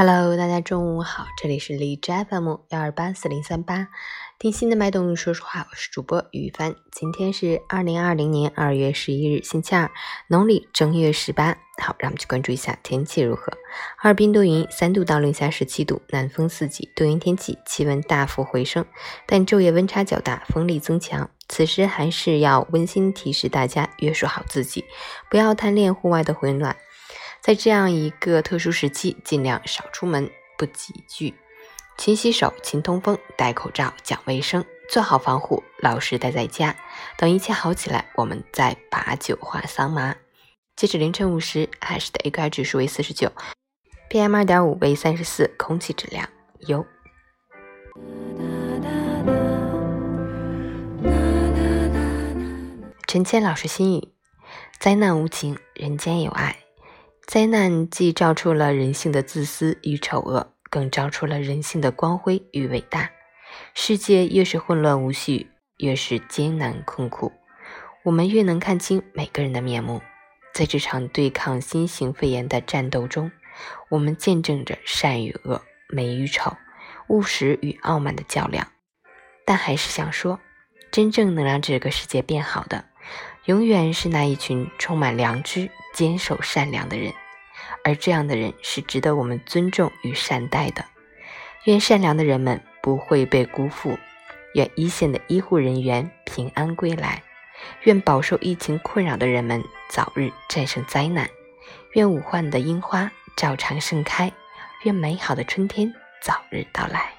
Hello，大家中午好，这里是荔枝 FM 幺二八四零三八，听心的脉动说说话，我是主播于帆。今天是二零二零年二月十一日，星期二，农历正月十八。好，让我们去关注一下天气如何。哈尔滨多云，三度到零下十七度，南风四级，多云天气，气温大幅回升，但昼夜温差较大，风力增强。此时还是要温馨提示大家，约束好自己，不要贪恋户外的回暖。在这样一个特殊时期，尽量少出门，不集聚，勤洗手，勤通风，戴口罩，讲卫生，做好防护，老实待在家。等一切好起来，我们再把酒话桑麻。截止凌晨五时，海市的 AQI 指数为四十九，PM 二点五为三十四，空气质量优。陈谦老师心语：灾难无情，人间有爱。灾难既照出了人性的自私与丑恶，更照出了人性的光辉与伟大。世界越是混乱无序，越是艰难困苦，我们越能看清每个人的面目。在这场对抗新型肺炎的战斗中，我们见证着善与恶、美与丑、务实与傲慢的较量。但还是想说，真正能让这个世界变好的，永远是那一群充满良知。坚守善良的人，而这样的人是值得我们尊重与善待的。愿善良的人们不会被辜负，愿一线的医护人员平安归来，愿饱受疫情困扰的人们早日战胜灾难，愿武汉的樱花照常盛开，愿美好的春天早日到来。